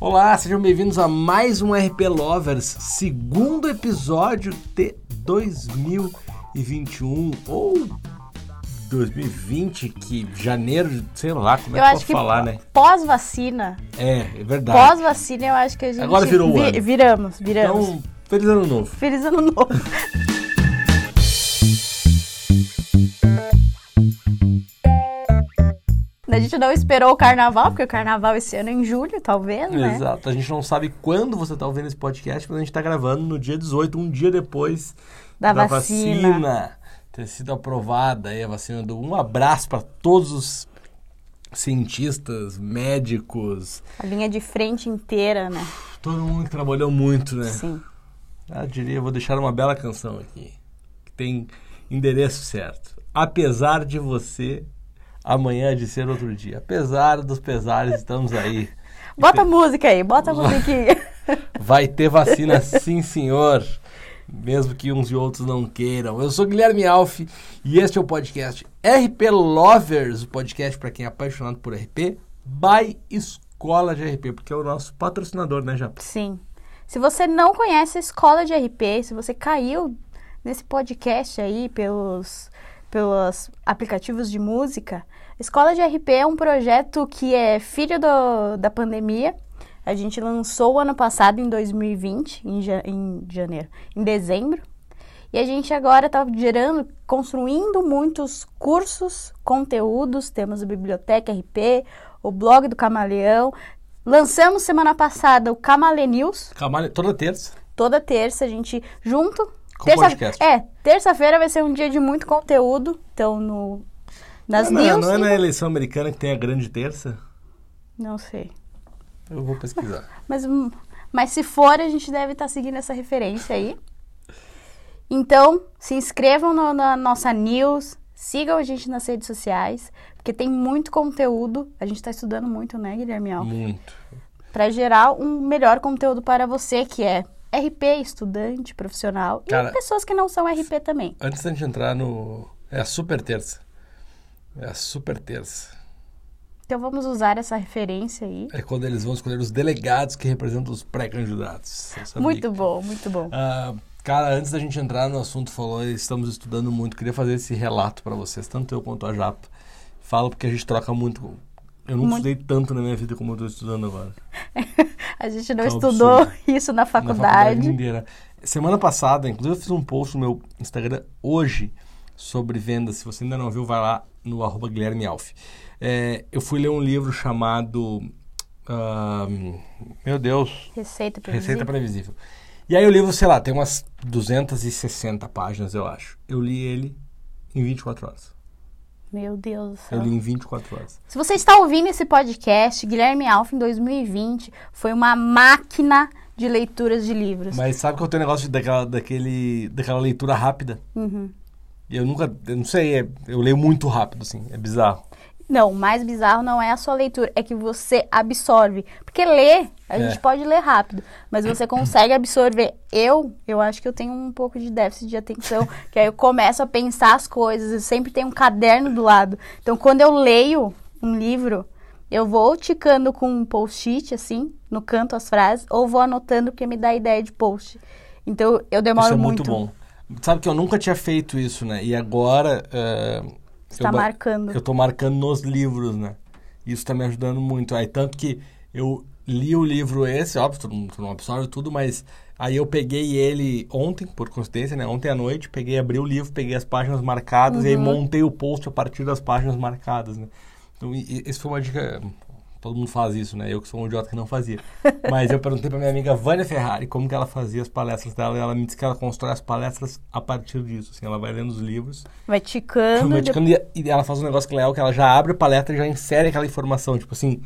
Olá, sejam bem-vindos a mais um RP Lovers, segundo episódio de 2021 ou 2020, que janeiro, sei lá como é Eu que acho pode que falar, né? pós-vacina, É, é verdade. pós-vacina eu acho que a gente... Agora virou o vi- ano. Viramos, viramos. Então, feliz ano novo. Feliz ano novo. Gente não esperou o carnaval, porque o carnaval esse ano é em julho, talvez, né? Exato. A gente não sabe quando você está ouvindo esse podcast, mas a gente está gravando no dia 18, um dia depois Da vacina. ter sido aprovada aí a vacina do um abraço para todos os cientistas, médicos, A linha de frente inteira, né? todo mundo que trabalhou muito, né? Sim. Ah, diria, vou deixar uma bela canção aqui, que tem endereço certo. Apesar de você, amanhã de ser outro dia. Apesar dos pesares, estamos aí. Bota a música aí, bota a musiquinha. Vai ter vacina sim, senhor. Mesmo que uns e outros não queiram. Eu sou Guilherme Alf e este é o podcast RP Lovers, o podcast para quem é apaixonado por RP, by Escola de RP, porque é o nosso patrocinador, né, Japa? Sim. Se você não conhece a escola de RP, se você caiu nesse podcast aí pelos, pelos aplicativos de música, Escola de RP é um projeto que é filho do- da pandemia. A gente lançou o ano passado, em 2020, em, ja- em janeiro, em dezembro. E a gente agora está gerando, construindo muitos cursos, conteúdos. Temos a Biblioteca RP, o blog do Camaleão. Lançamos semana passada o Camale News, Camalho, toda terça. toda terça, a gente junto. Com podcast. É, terça-feira vai ser um dia de muito conteúdo. Então, no, nas não, news. não é na eleição americana que tem a grande terça? Não sei. Eu vou pesquisar. Mas, hum, mas se for, a gente deve estar seguindo essa referência aí. Então, se inscrevam no- na nossa news, sigam a gente nas redes sociais, porque tem muito conteúdo. A gente está estudando muito, né, Guilherme Alves? Muito. Para gerar um melhor conteúdo para você, que é RP, estudante, profissional, Cara- e pessoas que não são RP também. Antes da gente entrar no. É a super terça. É a super terça. Então vamos usar essa referência aí. É quando eles vão escolher os delegados que representam os pré-candidatos. Muito bom, muito bom. Ah, cara, antes da gente entrar no assunto, falou, estamos estudando muito. Queria fazer esse relato para vocês, tanto eu quanto a Japa. Falo porque a gente troca muito. Eu nunca Muito. estudei tanto na minha vida como eu estou estudando agora. A gente não Tá estudou absurdo. isso na Na faculdade. inteira. Semana passada, inclusive, eu fiz um post no meu Instagram hoje sobre vendas. Se você ainda não viu, vai lá no arroba Guilherme Alf. É, eu fui ler um livro chamado. ah, meu Deus, Receita previsível. Receita Previsível. E aí o livro, sei lá, tem umas 260 páginas, eu acho. Eu li ele em 24 horas. Meu Deus do céu. Eu li em 24 horas. Se você está ouvindo esse podcast, Guilherme Alf, em 2020, foi uma máquina de leituras de livros. Mas sabe que eu tenho um negócio daquela, daquele, daquela leitura rápida? Uhum. Eu nunca, eu não sei, é- eu leio muito rápido, assim, é bizarro. Não, o mais bizarro não é a sua leitura, é que você absorve. Porque ler, a É. gente pode ler rápido, mas você consegue absorver. Eu, eu acho que eu tenho um pouco de déficit de atenção, que aí eu começo a pensar as coisas, eu sempre tenho um caderno do lado. Então, quando eu leio um livro, eu vou ticando com um post-it, assim, no canto as frases, ou vou anotando porque me dá ideia de post. Então, eu demoro isso é muito. muito, bom. Sabe que eu nunca tinha feito isso, né? E agora. é, Você eu tá marcando. Eu tô marcando nos livros, né? Isso tá me ajudando muito. Aí, tanto que eu li o livro esse, óbvio, tu não, tu não absorve tudo, mas aí eu peguei ele ontem, por coincidência, né? Ontem à noite, peguei, abri o livro, peguei as páginas marcadas e aí Uhum. montei o post a partir das páginas marcadas, né? Então, esse foi uma dica. Todo mundo faz isso, né? Eu que sou um idiota que não fazia. Mas eu perguntei pra minha amiga Vânia Ferrari como que ela fazia as palestras dela e ela me disse que ela constrói as palestras a partir disso. Assim, ela vai lendo os livros Vai ticando. Vai de- ticando, e e ela faz um negócio que é legal, que ela já abre a palestra e já insere aquela informação, tipo assim,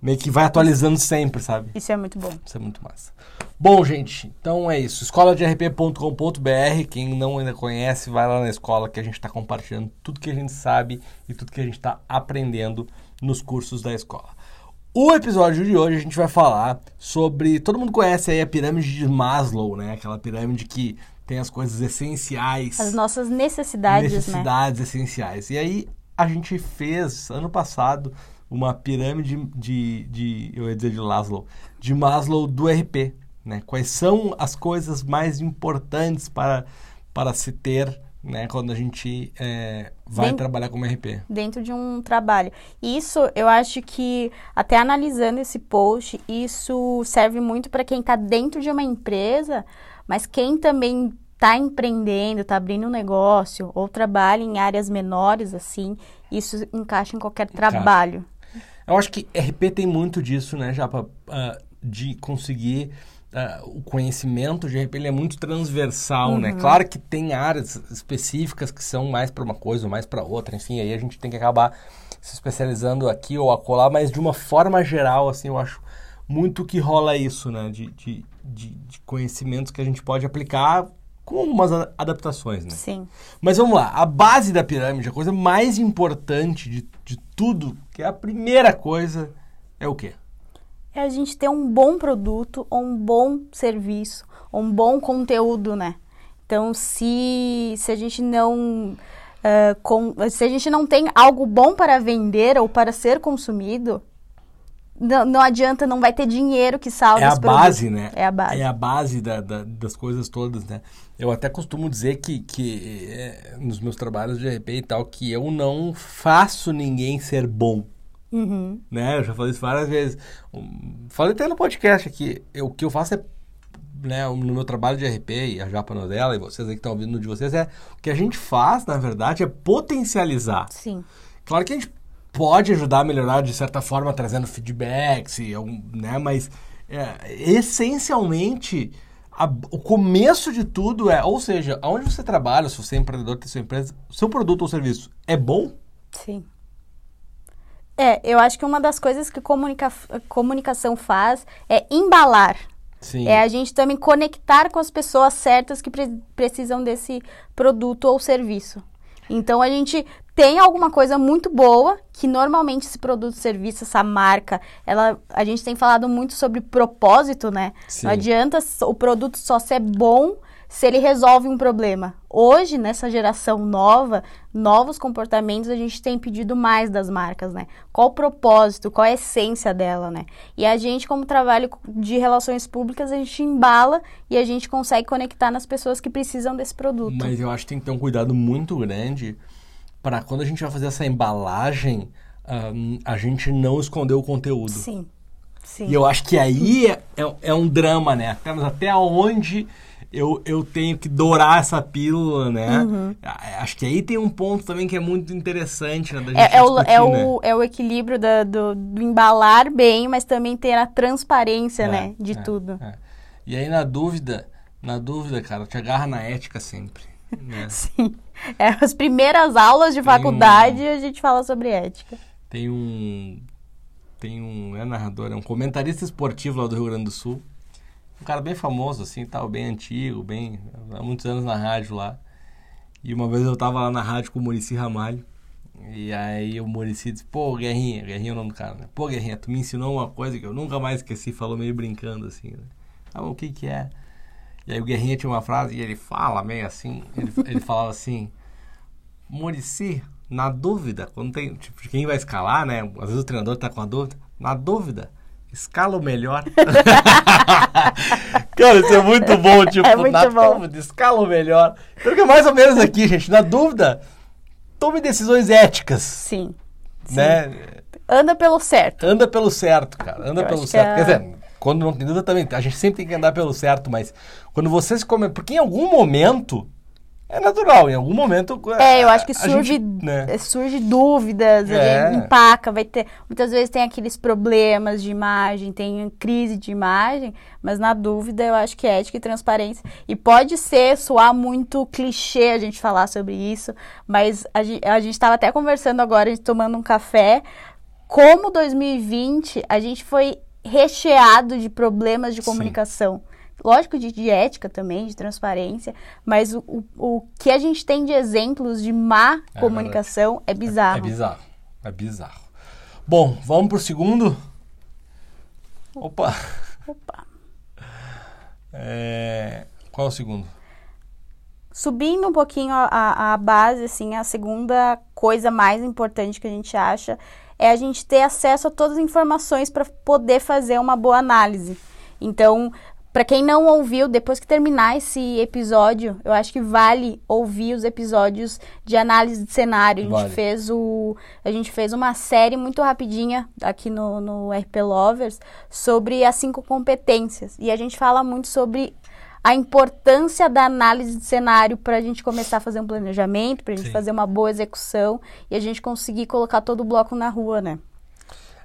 meio que vai atualizando sempre, sabe? Isso é muito bom. Isso é muito massa. Bom, gente, então é isso. Escola de rp.com.br. Quem não ainda conhece, vai lá na escola que a gente está compartilhando tudo que a gente sabe e tudo que a gente está aprendendo nos cursos da escola. O episódio de hoje a gente vai falar sobre. Todo mundo conhece aí a pirâmide de Maslow, né? Aquela pirâmide que tem as coisas essenciais As nossas necessidades, né? necessidades essenciais. E aí a gente fez ano passado uma pirâmide de, de, eu ia dizer de Laszlo, de Maslow do RP, né? Quais são as coisas mais importantes para, para se ter né, quando a gente é, vai Dentro- trabalhar como RP. dentro de um trabalho. Isso, eu acho que, até analisando esse post, isso serve muito para quem está dentro de uma empresa, mas quem também está empreendendo, está abrindo um negócio, ou trabalha em áreas menores, assim, isso encaixa em qualquer trabalho. Eu acho que RP tem muito disso, né, Japa? Ah, de conseguir. Ah, o conhecimento de RP ele é muito transversal, né? Claro que tem áreas específicas que são mais para uma coisa ou mais para outra, enfim, aí a gente tem que acabar se especializando aqui ou acolá, mas de uma forma geral, assim, eu acho muito que rola isso, né? De, de, de, de conhecimentos que a gente pode aplicar com algumas adaptações, né? Sim. Mas vamos lá, a base da pirâmide, a coisa mais importante de, de tudo, que é a primeira coisa, é o quê? É a gente ter um bom produto, ou um bom serviço, ou um bom conteúdo, né? Então, se, se a gente não ah, com- se a gente não tem algo bom para vender ou para ser consumido, não, não adianta, não vai ter dinheiro que salve É a produto. base, né? É a base. É a base da- da- das coisas todas, né? Eu até costumo dizer que, que é, nos meus trabalhos de RP e tal, que eu não faço ninguém ser bom. Uhum. né? Eu já falei isso várias vezes. Falei até no podcast aqui. Eu, o que eu faço é, né, no meu trabalho de RP e a Japa Novela e vocês aí que estão ouvindo de vocês, é o que a gente faz, na verdade, é potencializar. Sim. Claro que a gente pode ajudar a melhorar de certa forma, trazendo feedbacks, e, né? Mas é, essencialmente a- o começo de tudo é, ou seja, aonde você trabalha, se você é empreendedor, tem sua empresa, seu produto ou serviço é bom? Sim. É, eu acho que uma das coisas que comunica comunicação faz é embalar. Sim. É a gente também conectar com as pessoas certas que pre- precisam desse produto ou serviço. Então a gente tem alguma coisa muito boa que normalmente esse produto, serviço, essa marca, ela a gente tem falado muito sobre propósito, né? Sim. Não adianta o produto só ser bom se ele resolve um problema. Hoje, nessa geração nova, novos comportamentos, a gente tem pedido mais das marcas, né? Qual o propósito, qual a essência dela, né? E a gente, como trabalho de relações públicas, a gente embala e a gente consegue conectar nas pessoas que precisam desse produto. Mas eu acho que tem que ter um cuidado muito grande para quando a gente vai fazer essa embalagem, ahn, a gente não esconder o conteúdo. Sim. Sim. E eu acho que aí é, é, é um drama, né? Até, mas até onde eu, eu tenho que dourar essa pílula, né? Uhum. Acho que aí tem um ponto também que é muito interessante, né? Da gente É, é o, é, né? o, é o equilíbrio da- do, do embalar bem, mas também ter a transparência, É, né? De é, tudo. é. E aí, na dúvida, na dúvida, cara, te agarra na ética sempre. Né? Sim. É, as primeiras aulas de Tem um- faculdade a gente fala sobre ética. Tem um. Tem um. É narrador, é um comentarista esportivo lá do Rio Grande do Sul. Um cara bem famoso, assim, tal, bem antigo, bem. Há muitos anos na rádio lá. E uma vez eu tava lá na rádio com o Murici Ramalho. E aí o Murici disse, pô, Guerrinha, Guerrinha é o nome do cara, né? Pô, Guerrinha, tu me ensinou uma coisa que eu nunca mais esqueci, falou meio brincando, assim, né? Ah, o que que é? E aí o Guerrinha tinha uma frase e ele fala meio assim, ele, ele falava assim, Murici, na dúvida, quando tem, tipo, quem vai escalar, né? Às vezes o treinador tá com a dúvida. Na dúvida, escala o melhor. Cara, isso é muito bom, tipo, É muito na bom. dúvida, escala o melhor. Então que é mais ou menos aqui, gente. Na dúvida, tome decisões éticas, Sim. Sim. né? Anda pelo certo. Anda pelo certo, cara. Anda Eu pelo certo. é- Quer dizer, quando não tem dúvida também, a gente sempre tem que andar pelo certo, mas quando você se come, porque em algum momento é natural, em algum momento É, eu acho que surge, gente, né? eh, surge dúvidas, É. empaca, vai ter. Muitas vezes tem aqueles problemas de imagem, tem crise de imagem, mas na dúvida eu acho que é ética e transparência. E pode ser, soar muito clichê a gente falar sobre isso, mas a, a gente estava até conversando agora, a gente tomando um café. Como 2020 a gente foi recheado de problemas de Sim. Lógico, de, de ética também, de transparência, mas o, o, o que a gente tem de exemplos de má É comunicação é bizarro. É bizarro. É bizarro. Bom, vamos pro segundo? Opa! Opa. É, Qual é o segundo? Subindo um pouquinho a, a, a base, assim, a segunda coisa mais importante que a gente acha é a gente ter acesso a todas as informações para poder fazer uma boa análise. Então, para quem não ouviu, depois que terminar esse episódio, eu acho que vale ouvir os episódios de análise de cenário. A gente Vale. fez o a gente fez uma série muito rapidinha aqui no, no RP Lovers sobre as cinco competências e a gente fala muito sobre a importância da análise de cenário para a gente começar a fazer um planejamento, para a gente Sim. fazer uma boa execução e a gente conseguir colocar todo o bloco na rua, né?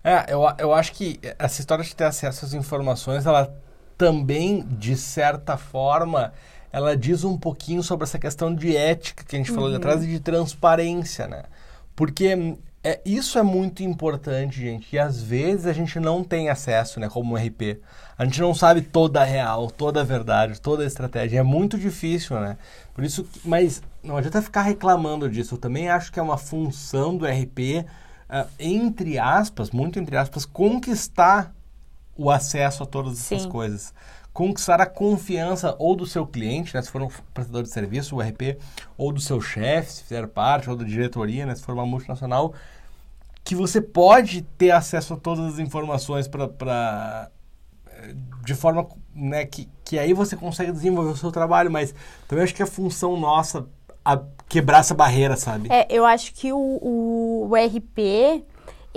É, eu, eu acho que essa história de ter acesso às informações, ela também, de certa forma, ela diz um pouquinho sobre essa questão de ética que a gente falou ali atrás e de transparência, né? Porque é, isso é muito importante, gente, e às vezes a gente não tem acesso, né, como um RP. A gente não sabe toda a real, toda a verdade, toda a estratégia. É muito difícil, né? Por isso, mas não adianta ficar reclamando disso. Eu também acho que é uma função do RP, ah, entre aspas, muito entre aspas, conquistar o acesso a todas essas Sim. coisas. Conquistar a confiança ou do seu cliente, né, se for um prestador de serviço, o RP, ou do seu chefe, se fizer parte, ou da diretoria, né, se for uma multinacional, que você pode ter acesso a todas as informações para de forma né, que, que aí você consegue desenvolver o seu trabalho, mas também acho que é função nossa a quebrar essa barreira, sabe? É, eu acho que o, o, o RP,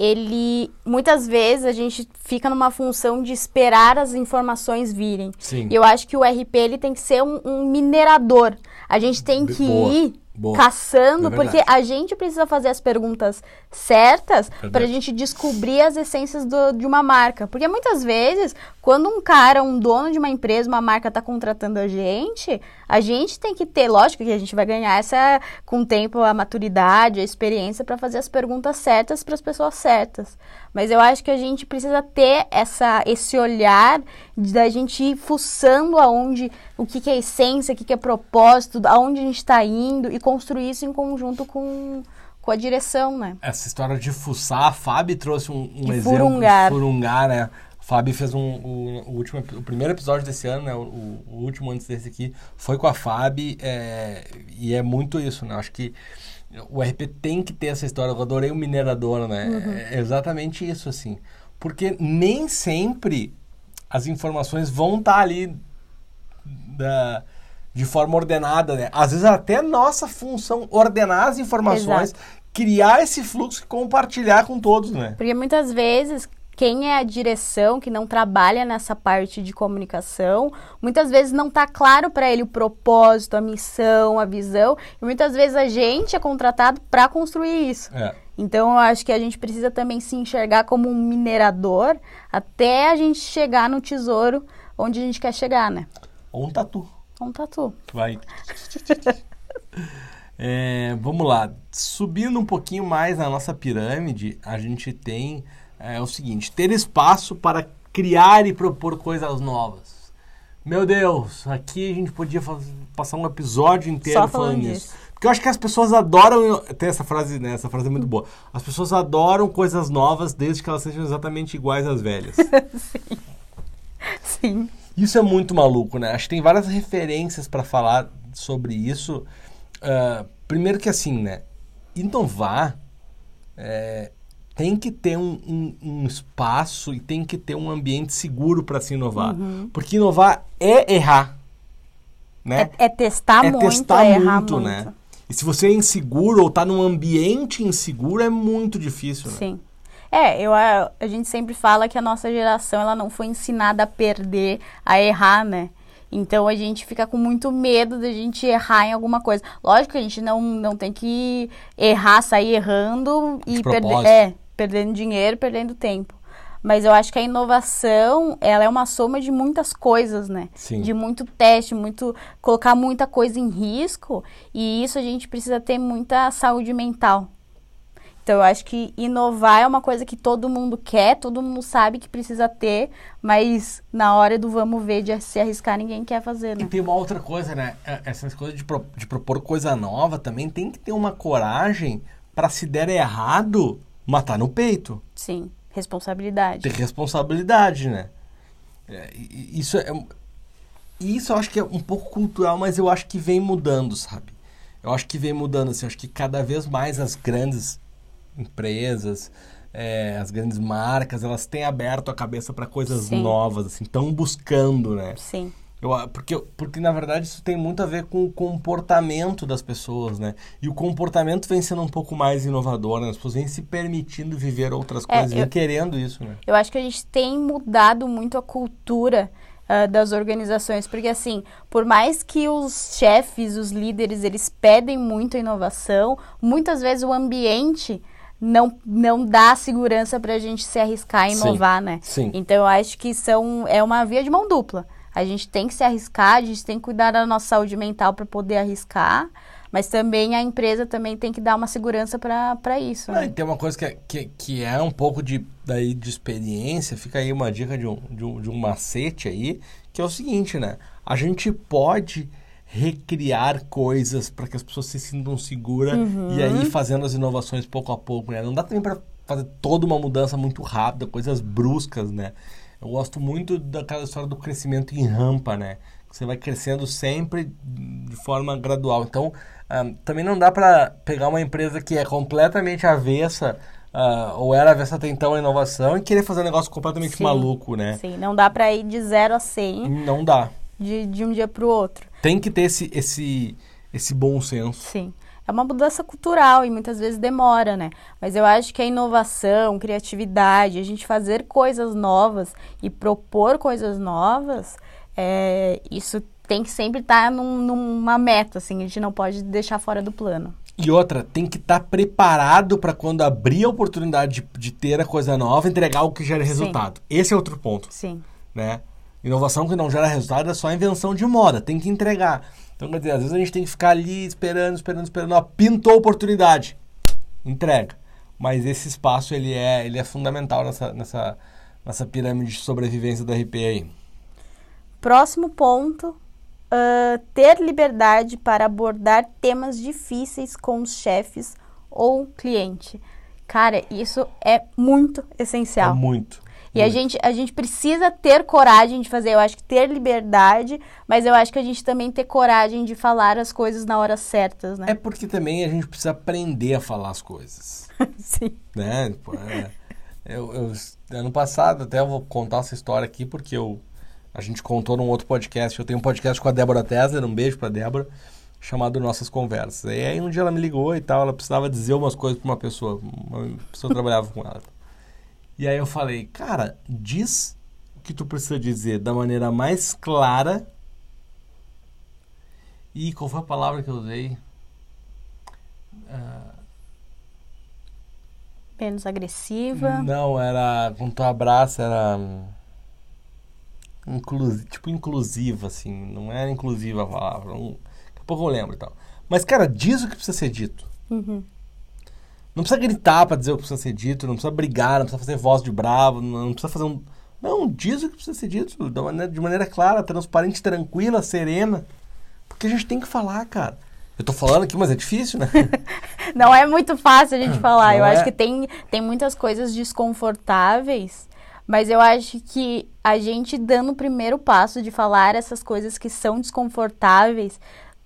ele muitas vezes a gente fica numa função de esperar as informações virem. Sim. E eu acho que o RP ele tem que ser um, um minerador. A gente tem que Boa, ir boa. caçando, É porque a gente precisa fazer as perguntas certas para a gente descobrir as essências do- de uma marca. Porque muitas vezes, quando um cara, um dono de uma empresa, uma marca está contratando a gente, a gente tem que ter, lógico que a gente vai ganhar essa, com o tempo, a maturidade, a experiência para fazer as perguntas certas para as pessoas certas. Mas eu acho que a gente precisa ter essa, esse olhar de- da gente ir fuçando aonde, o que, que é essência, o que, que é propósito, aonde a gente está indo e construir isso em conjunto com, com a direção, né? Essa história de fuçar, a Fábio trouxe um, um exemplo furungar. de furungar, né? A Fábio fez um, o, o último, o primeiro episódio desse ano, né? O, o último antes desse aqui, foi com a Fábio é, e é muito isso, né? Acho que o RP tem que ter essa história. Eu adorei o minerador, né? É exatamente isso, assim. Porque nem sempre as informações vão estar ali da, de forma ordenada, né? Às vezes até é nossa função ordenar as informações, criar esse fluxo e compartilhar com todos, né? Porque muitas vezes quem é a direção, que não trabalha nessa parte de comunicação, muitas vezes não está claro para ele o propósito, a missão, a visão, e muitas vezes a gente é contratado para construir isso. É. Então eu acho que a gente precisa também se enxergar como um minerador até a gente chegar no tesouro onde a gente quer chegar, né? Ou um tatu. Um tatu. Vai. É, vamos lá. Subindo um pouquinho mais na nossa pirâmide, a gente tem é, o seguinte: ter espaço para criar e propor coisas novas. Meu Deus, aqui a gente podia faz- passar um episódio inteiro Só falando falando disso. Porque eu acho que as pessoas adoram. Tem essa frase, né? Essa frase é muito boa. As pessoas adoram coisas novas desde que elas sejam exatamente iguais às velhas. Sim. Isso é muito maluco, né? Acho que tem várias referências para falar sobre isso. Ah, primeiro que assim, né? Inovar é, tem que ter um, um- um espaço e tem que ter um ambiente seguro para se inovar. Porque inovar é errar, né? É, é testar é muito, testar é muito, muito. né? E se você é inseguro ou tá num ambiente inseguro, é muito difícil, né? Sim. É, eu, a, a gente sempre fala que a nossa geração ela não foi ensinada a perder, a errar, né? Então a gente fica com muito medo da gente errar em alguma coisa. Lógico que a gente não, não tem que errar, sair errando De e perder, é, perdendo dinheiro, perdendo tempo. Mas eu acho que a inovação, ela é uma soma de muitas coisas, né? Sim. De muito teste, muito colocar muita coisa em risco, e isso a gente precisa ter muita saúde mental. Então eu acho que inovar é uma coisa que todo mundo quer, todo mundo sabe que precisa ter, mas na hora do vamos ver de se arriscar ninguém quer fazer, E né? tem uma outra coisa, né? É- Essas coisas de, pro- de propor coisa nova também tem que ter uma coragem para se der errado, matar no peito. Sim, responsabilidade. Ter responsabilidade, né? É, e- e isso é. Isso eu acho que é um pouco cultural, mas eu acho que vem mudando, sabe? Eu acho que vem mudando, assim. Eu acho que cada vez mais as grandes empresas, é, as grandes marcas, elas têm aberto a cabeça para coisas Sim. novas, assim, estão buscando, né? Sim. Eu, porque, porque, na verdade, isso tem muito a ver com o comportamento das pessoas, né? E o comportamento vem sendo um pouco mais inovador, né? As pessoas vêm se permitindo viver outras É, coisas, vêm eu- querendo isso, né? Eu acho que a gente tem mudado muito a cultura ah, das organizações, porque assim, por mais que os chefes, os líderes, eles pedem muito a inovação, muitas vezes o ambiente não, não dá segurança para a gente se arriscar e Sim, inovar, né? sim. Então eu acho que são, é uma via de mão dupla. A gente tem que se arriscar, a gente tem que cuidar da nossa saúde mental para poder arriscar, mas também a empresa também tem que dar uma segurança para isso. Ah, Né? tem uma coisa que é, que, que é um pouco de, daí, de experiência, fica aí uma dica de um, de, um, de um macete aí, que é o seguinte, né? A gente pode recriar coisas para que as pessoas se sintam seguras e aí fazendo as inovações pouco a pouco, né? Não dá também para fazer toda uma mudança muito rápida, coisas bruscas, né? Eu gosto muito daquela história do crescimento em rampa, né? Você vai crescendo sempre de forma gradual. Então, ah, também não dá para pegar uma empresa que é completamente avessa, ah, ou era avessa até então a inovação, e querer fazer um negócio completamente Sim. maluco, né? Sim, não dá para ir de 0 a 100 Não dá. de, de um dia para o outro. Tem que ter esse, esse, esse bom senso. Sim. É uma mudança cultural e muitas vezes demora, né? Mas eu acho que a inovação, criatividade, a gente fazer coisas novas e propor coisas novas, é, isso tem que sempre estar num- numa meta, assim, a gente não pode deixar fora do plano. E outra, tem que estar preparado para quando abrir a oportunidade de, de ter a coisa nova, entregar o que gera resultado. Esse é outro ponto. Sim, né? Inovação que não gera resultado é só invenção de moda, tem que entregar. Então, quer dizer, às vezes a gente tem que ficar ali esperando, esperando, esperando. Ó, pintou a oportunidade, entrega. Mas esse espaço, ele é, ele é fundamental nessa, nessa, nessa pirâmide de sobrevivência da RP aí. Próximo ponto, ah, ter liberdade para abordar temas difíceis com os chefes ou cliente. Cara, isso é muito essencial. É muito. E a gente, a gente precisa ter coragem de fazer, eu acho que ter liberdade, mas eu acho que a gente também ter coragem de falar as coisas na hora certas, É né? porque também a gente precisa aprender a falar as coisas. Sim. né? Pô, é, eu, eu- ano passado, até eu vou contar essa história aqui, porque eu, a gente contou num outro podcast. Eu tenho um podcast com a Débora Tesler, um beijo pra Débora, chamado Nossas Conversas. E aí um dia ela me ligou e tal, ela precisava dizer umas coisas pra uma pessoa. Uma pessoa trabalhava com ela. E aí eu falei, cara, diz o que tu precisa dizer da maneira mais clara. E qual foi a palavra que eu usei? Ah, Menos agressiva. Não, era. Quando tu abraça, era. hum, Inclusi, tipo inclusiva, assim. Não era inclusiva a palavra. Um, daqui a pouco eu lembro e tal. Mas, cara, diz o que precisa ser dito. Uhum. Não precisa gritar pra dizer o que precisa ser dito, não precisa brigar, não precisa fazer voz de bravo, não, precisa fazer um. Não, diz o que precisa ser dito da maneira- de maneira clara, transparente, tranquila, serena. Porque a gente tem que falar, cara. Eu tô falando aqui, mas é difícil, né? Não é muito fácil a gente falar. Eu Não acho é? que tem, tem muitas coisas desconfortáveis, mas eu acho que a gente dando o primeiro passo de falar essas coisas que são desconfortáveis,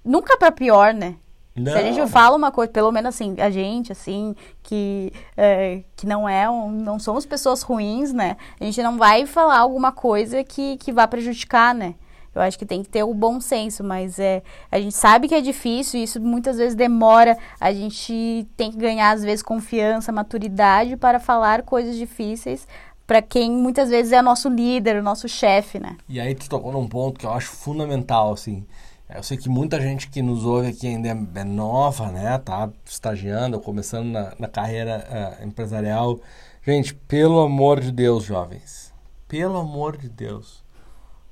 nunca pra pior, né? Se a gente Não. fala uma coisa, pelo menos assim, a gente, assim, que, é, que não é, um- não somos pessoas ruins, né? A gente não vai falar alguma coisa que, que vá prejudicar, né? Eu acho que tem que ter o bom senso, mas é, a gente sabe que é difícil, isso muitas vezes demora, a gente tem que ganhar, às vezes, confiança, maturidade para falar coisas difíceis para quem muitas vezes é nosso líder, o nosso chefe, né? E aí tu tocou num ponto que eu acho fundamental, assim. Eu sei que muita gente que nos ouve aqui ainda é, é nova, né? Tá estagiando, ou começando na, na carreira eh, empresarial. Gente, pelo amor de Deus, jovens. Pelo amor de Deus.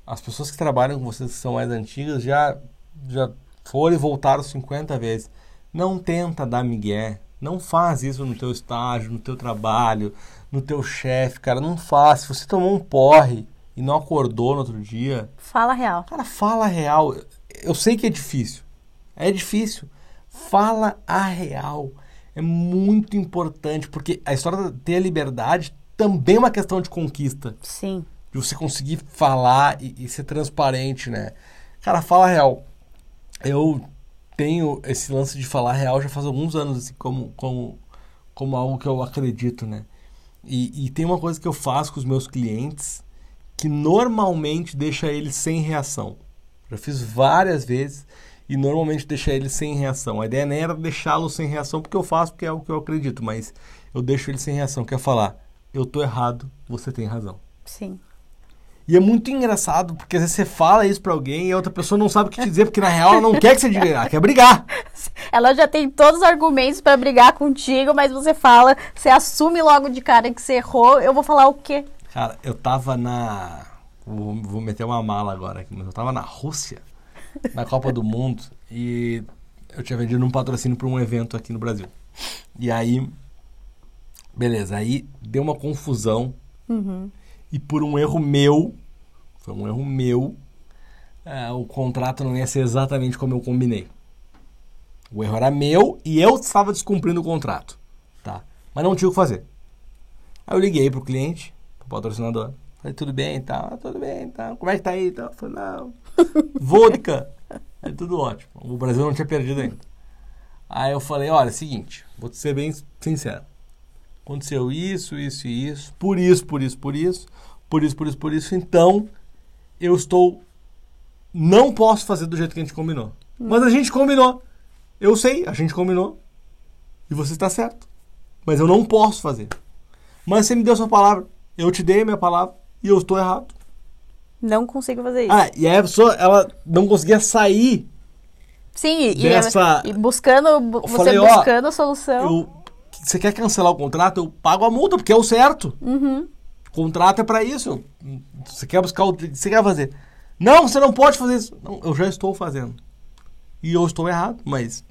As pessoas que trabalham com vocês que são mais antigas já, já foram e voltaram 50 vezes. Não tenta dar migué. Não faz isso no teu estágio, no teu trabalho, no teu chefe, cara. Não faz. Se você tomou um porre e não acordou no outro dia, Fala real. cara, fala real. Eu sei que é difícil. É difícil. Fala a real. É muito importante, porque a história de ter a liberdade também é uma questão de conquista Sim. de você conseguir falar e, e ser transparente, né? Cara, fala a real. Eu tenho esse lance de falar a real já faz alguns anos, assim, como, como, como algo que eu acredito, né? E, e tem uma coisa que eu faço com os meus clientes que normalmente deixa eles sem reação. Já fiz várias vezes e normalmente deixa eles sem reação. A ideia nem era deixá-los sem reação porque eu faço, porque é o que eu acredito, mas eu deixo eles sem reação. Quer falar, eu tô errado, você tem razão. Sim. E é muito engraçado, porque às vezes você fala isso pra alguém e a outra pessoa não sabe o que te dizer, porque na real ela não quer que você diga, ela quer brigar. Ela já tem todos os argumentos pra brigar contigo, mas você fala, você assume logo de cara que você errou, eu vou falar o quê? Cara, eu tava na. Vou, vou meter uma mala agora aqui, mas eu tava na Rússia, na Copa do Mundo, e eu tinha vendido um patrocínio pra um evento aqui no Brasil. E aí. Beleza, aí deu uma confusão. E por um erro meu, foi um erro meu, é, o contrato não ia ser exatamente como eu combinei. O erro era meu e eu estava descumprindo o contrato, tá? Mas não tinha o que fazer. Aí eu liguei pro cliente, pro patrocinador. Falei, tudo bem e tal? "Ah, tudo bem e tal. Como é que tá aí e tal? Falei, não, vodka. Aí tudo ótimo. O Brasil não tinha perdido ainda. Aí eu falei, olha, é o seguinte, vou ser bem sincero. Aconteceu isso, isso e isso, por isso, por isso, por isso, por isso, por isso, por isso. Então, eu estou. Não posso fazer do jeito que a gente combinou. Mas a gente combinou. Eu sei, a gente combinou. E você está certo. Mas eu não posso fazer. Mas você me deu sua palavra. Eu te dei a minha palavra e eu estou errado. Não consigo fazer isso. Ah, e aí a pessoa, ela não conseguia sair. Sim, e, dessa- e buscando, bu- você falei, ó, buscando a solução. Eu, você quer cancelar o contrato? Eu pago a multa, porque é o certo. Uhum. O contrato é pra isso. Você quer buscar o você quer fazer? Não, você não pode fazer isso. Não, eu já estou fazendo. E eu estou errado, mas.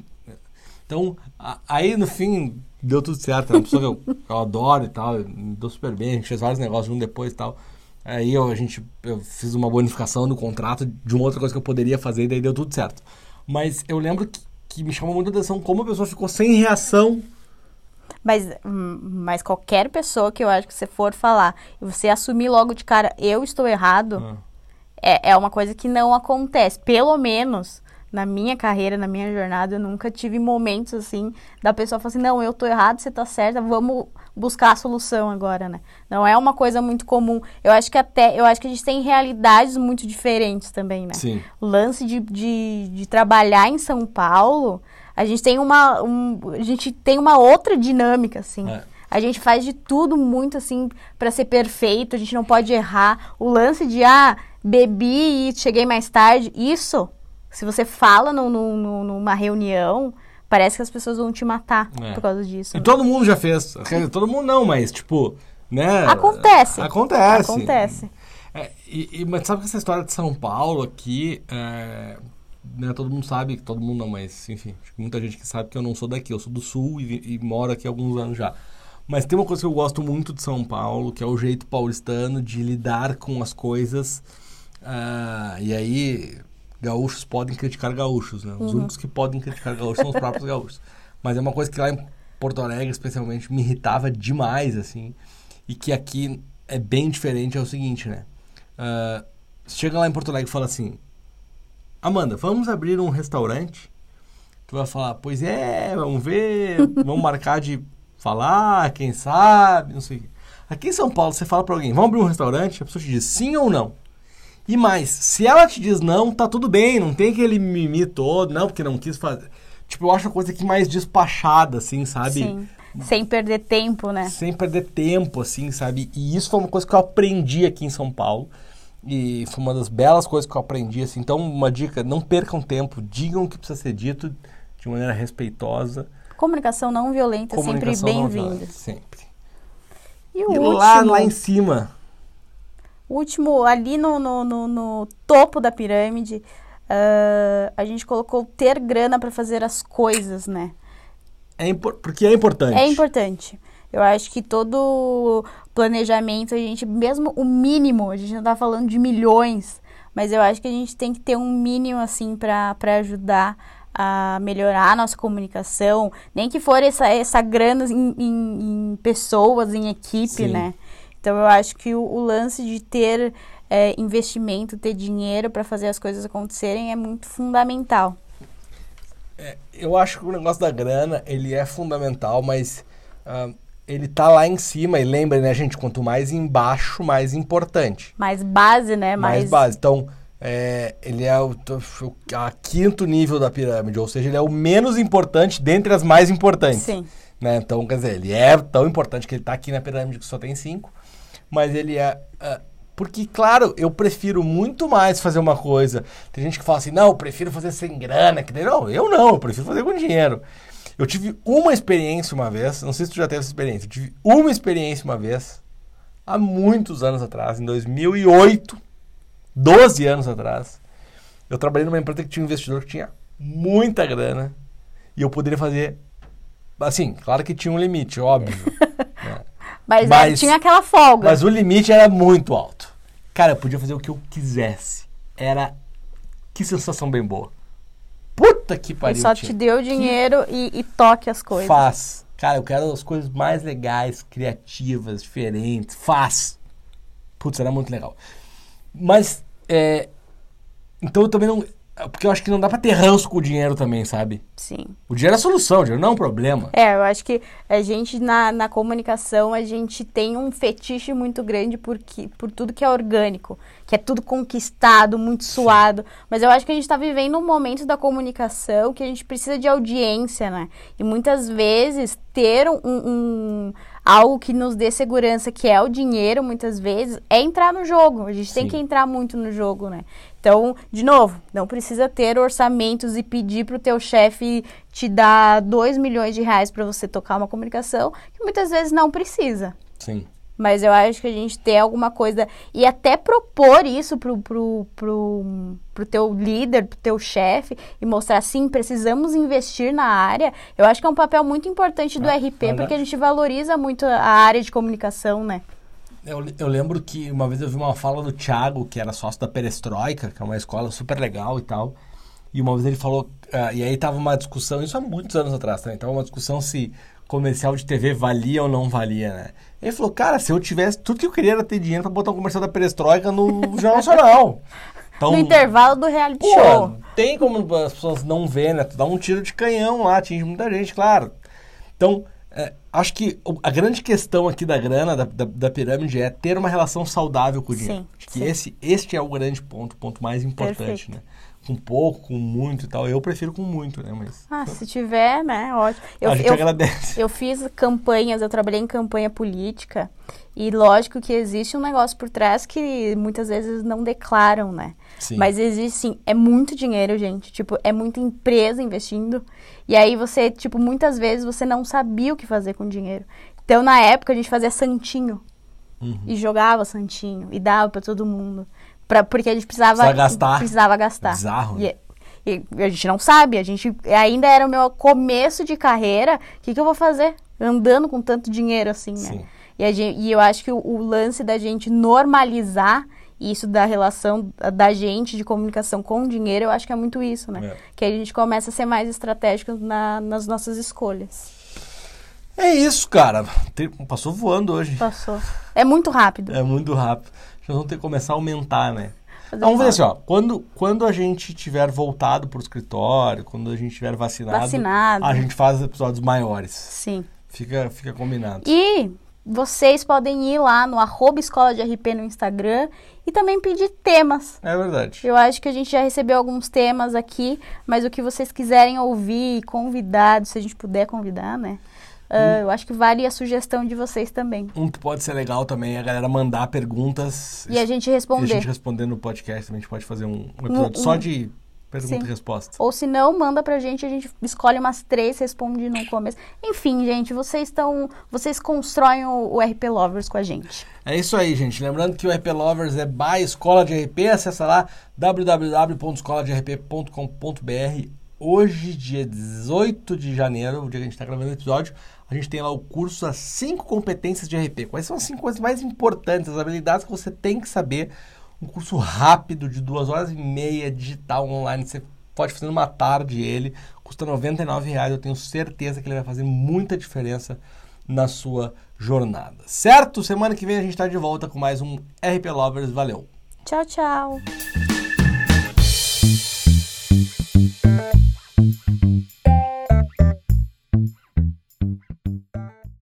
Então, a- aí no fim deu tudo certo. É uma pessoa que eu, eu adoro e tal. eu Me deu super bem. A gente fez vários negócios junto depois e tal. Aí eu, a gente, eu fiz uma bonificação no contrato de uma outra coisa que eu poderia fazer, e daí deu tudo certo. Mas eu lembro que, que me chamou muita atenção como a pessoa ficou sem reação. Mas, hum, mas qualquer pessoa que eu acho que você for falar e você assumir logo de cara, eu estou errado, Ah. é, é uma coisa que não acontece. Pelo menos na minha carreira, na minha jornada, eu nunca tive momentos assim da pessoa falar assim, não, eu tô errado, você tá certa, vamos buscar a solução agora, né? Não é uma coisa muito comum. Eu acho que até, eu acho que a gente tem realidades muito diferentes também, né? Sim. O lance de, de, de trabalhar em São Paulo, a gente tem uma, um, a gente tem uma outra dinâmica, assim. É. A gente faz de tudo muito assim pra ser perfeito, a gente não pode errar. O lance de ah, bebi e cheguei mais tarde, isso, se você fala no, numa reunião, parece que as pessoas vão te matar É. por causa disso. E né? todo mundo já fez. Todo mundo não, mas tipo, né? Acontece. Acontece. Acontece. É, e, e- mas sabe que essa história de São Paulo aqui, é, né, todo mundo sabe, todo mundo não, mas enfim, muita gente que sabe que eu não sou daqui, eu sou do sul e, e moro aqui há alguns anos já. Mas tem uma coisa que eu gosto muito de São Paulo, que é o jeito paulistano de lidar com as coisas. ah, e aí, gaúchos podem criticar gaúchos, né? Os únicos que podem criticar gaúchos são os próprios gaúchos. Mas é uma coisa que lá em Porto Alegre, especialmente, me irritava demais, assim. E que aqui é bem diferente, é o seguinte, né? Você chega lá em Porto Alegre e fala assim: Amanda, vamos abrir um restaurante? Tu vai falar: Pois é, vamos ver, vamos marcar de falar, quem sabe, não sei. o quê. Aqui em São Paulo, você fala pra alguém: Vamos abrir um restaurante? A pessoa te diz sim ou não. E mais, se ela te diz não, tá tudo bem, não tem aquele mimimi todo, não, porque não quis fazer. Tipo, eu acho a coisa aqui mais despachada, assim, sabe? Sim. Sem perder tempo, né? sem perder tempo, assim, sabe? E isso foi uma coisa que eu aprendi aqui em São Paulo. E foi uma das belas coisas que eu aprendi, assim. Então, uma dica, não percam tempo, digam o que precisa ser dito de maneira respeitosa. Comunicação não violenta é sempre Comunicação não bem-vinda. Sempre. E o E último, lá, lá em cima, último, ali no, no, no- no topo da pirâmide, ah, a gente colocou ter grana para fazer as coisas, né? é porque é importante. É importante. Eu acho que todo planejamento, a gente, mesmo o mínimo, a gente não tá falando de milhões, mas eu acho que a gente tem que ter um mínimo, assim, para ajudar a melhorar a nossa comunicação. Nem que for essa, essa grana em, em- em pessoas, em equipe, Sim. né? Então eu acho que o, o lance de ter é, investimento, ter dinheiro para fazer as coisas acontecerem é muito fundamental. Eu acho que o negócio da grana, ele é fundamental, mas ah, ele tá lá em cima, e lembra, né, gente, quanto mais embaixo, mais importante. Mais base, né? Mais, Mais, base. Então, é, ele é o, o a quinto nível da pirâmide, ou seja, ele é o menos importante dentre as mais importantes. Sim. né? Então, quer dizer, ele é tão importante que ele tá aqui na pirâmide que só tem cinco, mas ele é. ah, porque, claro, eu prefiro muito mais fazer uma coisa. Tem gente que fala assim, não, eu prefiro fazer sem grana. Que... Não, eu não, eu prefiro fazer com dinheiro. Eu tive uma experiência uma vez, não sei se tu já teve essa experiência, eu tive uma experiência uma vez, há muitos anos atrás, em 2008, 12 anos atrás. Eu trabalhei numa empresa que tinha um investidor que tinha muita grana e eu poderia fazer. Assim, claro que tinha um limite, óbvio. Mas, Mas- tinha aquela folga. Mas o limite era muito alto. Cara, eu podia fazer o que eu quisesse. Era. Que sensação bem boa. Puta que pariu. só te deu dinheiro e, e toque as coisas. Faz. Cara, eu quero as coisas mais legais, criativas, diferentes. Faz. Putz, era muito legal. Mas, é. Então eu também não. Porque eu acho que não dá pra ter ranço com o dinheiro também, sabe? Sim. O dinheiro é a solução, o dinheiro não é um problema. É, eu acho que a gente na, na comunicação a gente tem um fetiche muito grande por, que, por tudo que é orgânico, que é tudo conquistado, muito suado. Mas eu acho que a gente está vivendo um momento da comunicação que a gente precisa de audiência, né? E muitas vezes ter um, um- algo que nos dê segurança, que é o dinheiro, muitas vezes, é entrar no jogo. A gente tem Sim. que entrar muito no jogo, né? Então, de novo, não precisa ter orçamentos e pedir para o teu chefe te dar 2 milhões de reais para você tocar uma comunicação, que muitas vezes não precisa. Sim. Mas eu acho que a gente ter alguma coisa e até propor isso pro, pro, pro, pro teu líder, pro teu chefe e mostrar assim, precisamos investir na área. Eu acho que é um papel muito importante do Ah, RP, verdade. porque a gente valoriza muito a área de comunicação, né? Eu, eu lembro que uma vez eu vi uma fala do Thiago, que era sócio da Perestroika, que é uma escola super legal e tal. E uma vez ele falou, ah, e aí tava uma discussão, isso há muitos anos atrás também, tava uma discussão se comercial de TV valia ou não valia, né? Ele falou, cara, se eu tivesse, tudo que eu queria era ter dinheiro pra botar um comercial da Perestroika no Jornal Nacional. Então, No intervalo do reality Pô, show. tem como as pessoas não verem, né? Tu dá um tiro de canhão lá, atinge muita gente, claro. Então, é, acho que a grande questão aqui da grana, da, da, da pirâmide, é ter uma relação saudável com o dinheiro. Sim, acho que sim. esse este é o grande ponto, o ponto mais importante, Perfeito. né? Com pouco, com muito e tal. Eu prefiro com muito, né? Mas Ah, se tiver, né? Ótimo. Eu, a gente eu, agradece. eu fiz campanhas, eu trabalhei em campanha política. E lógico que existe um negócio por trás que muitas vezes não declaram, né? Sim. Mas existe sim, é muito dinheiro, gente. Tipo, é muita empresa investindo. E aí você, tipo, muitas vezes você não sabia o que fazer com o dinheiro. Então, na época, a gente fazia santinho. Uhum. E jogava santinho. E dava pra todo mundo. Pra, porque a gente precisava... Precisava gastar. Precisava gastar. Bizarro, né? E, e a gente não sabe. A gente ainda era o meu começo de carreira. O que, que eu vou fazer? Andando com tanto dinheiro assim, né? Sim. E, a gen- e eu acho que o, o lance da gente normalizar isso da relação da- gente de comunicação com o dinheiro, eu acho que é muito isso, né? É. Que a gente começa a ser mais estratégico na- nas nossas escolhas. É isso, cara. Tem- Passou voando hoje. Passou. É muito rápido. É muito rápido. Já vamos ter que começar a aumentar, né? Fazer Então, vamos uma- assim, ó. Quando, quando a gente tiver voltado pro escritório, quando a gente tiver vacinado, Vacinado. a gente faz episódios maiores. Sim. Fica, fica combinado. E vocês podem ir lá no arroba escola de RP no Instagram e também pedir temas. É verdade. Eu acho que a gente já recebeu alguns temas aqui, mas o que vocês quiserem ouvir, convidados, se a gente puder convidar, né? Ah, eu acho que vale a sugestão de vocês também. Um que pode ser legal também é a galera mandar perguntas E a gente e a responder. gente responder no podcast. também. A gente pode fazer um, um episódio Um- só um- de pergunta Sim. e resposta. Ou se não, manda pra gente, a gente escolhe umas três, responde no começo. Enfim, gente, vocês estão. Vocês constroem o, o RP Lovers com a gente. É isso aí, gente. Lembrando que o RP Lovers é by Escola de RP. Acessa lá www.escoladerp.com.br. Hoje, dia 18 de janeiro, o dia que a gente está gravando o episódio, a gente tem lá o curso As 5 Competências de RP. Quais são as 5 coisas mais importantes, as habilidades que você tem que saber? Um curso rápido, de duas horas e meia, digital, online. Você pode fazer numa tarde ele. Custa 99 reais. Eu tenho certeza que ele vai fazer muita diferença na sua jornada. Certo? Semana que vem a gente está de volta com mais um RP Lovers. Valeu! Tchau, tchau.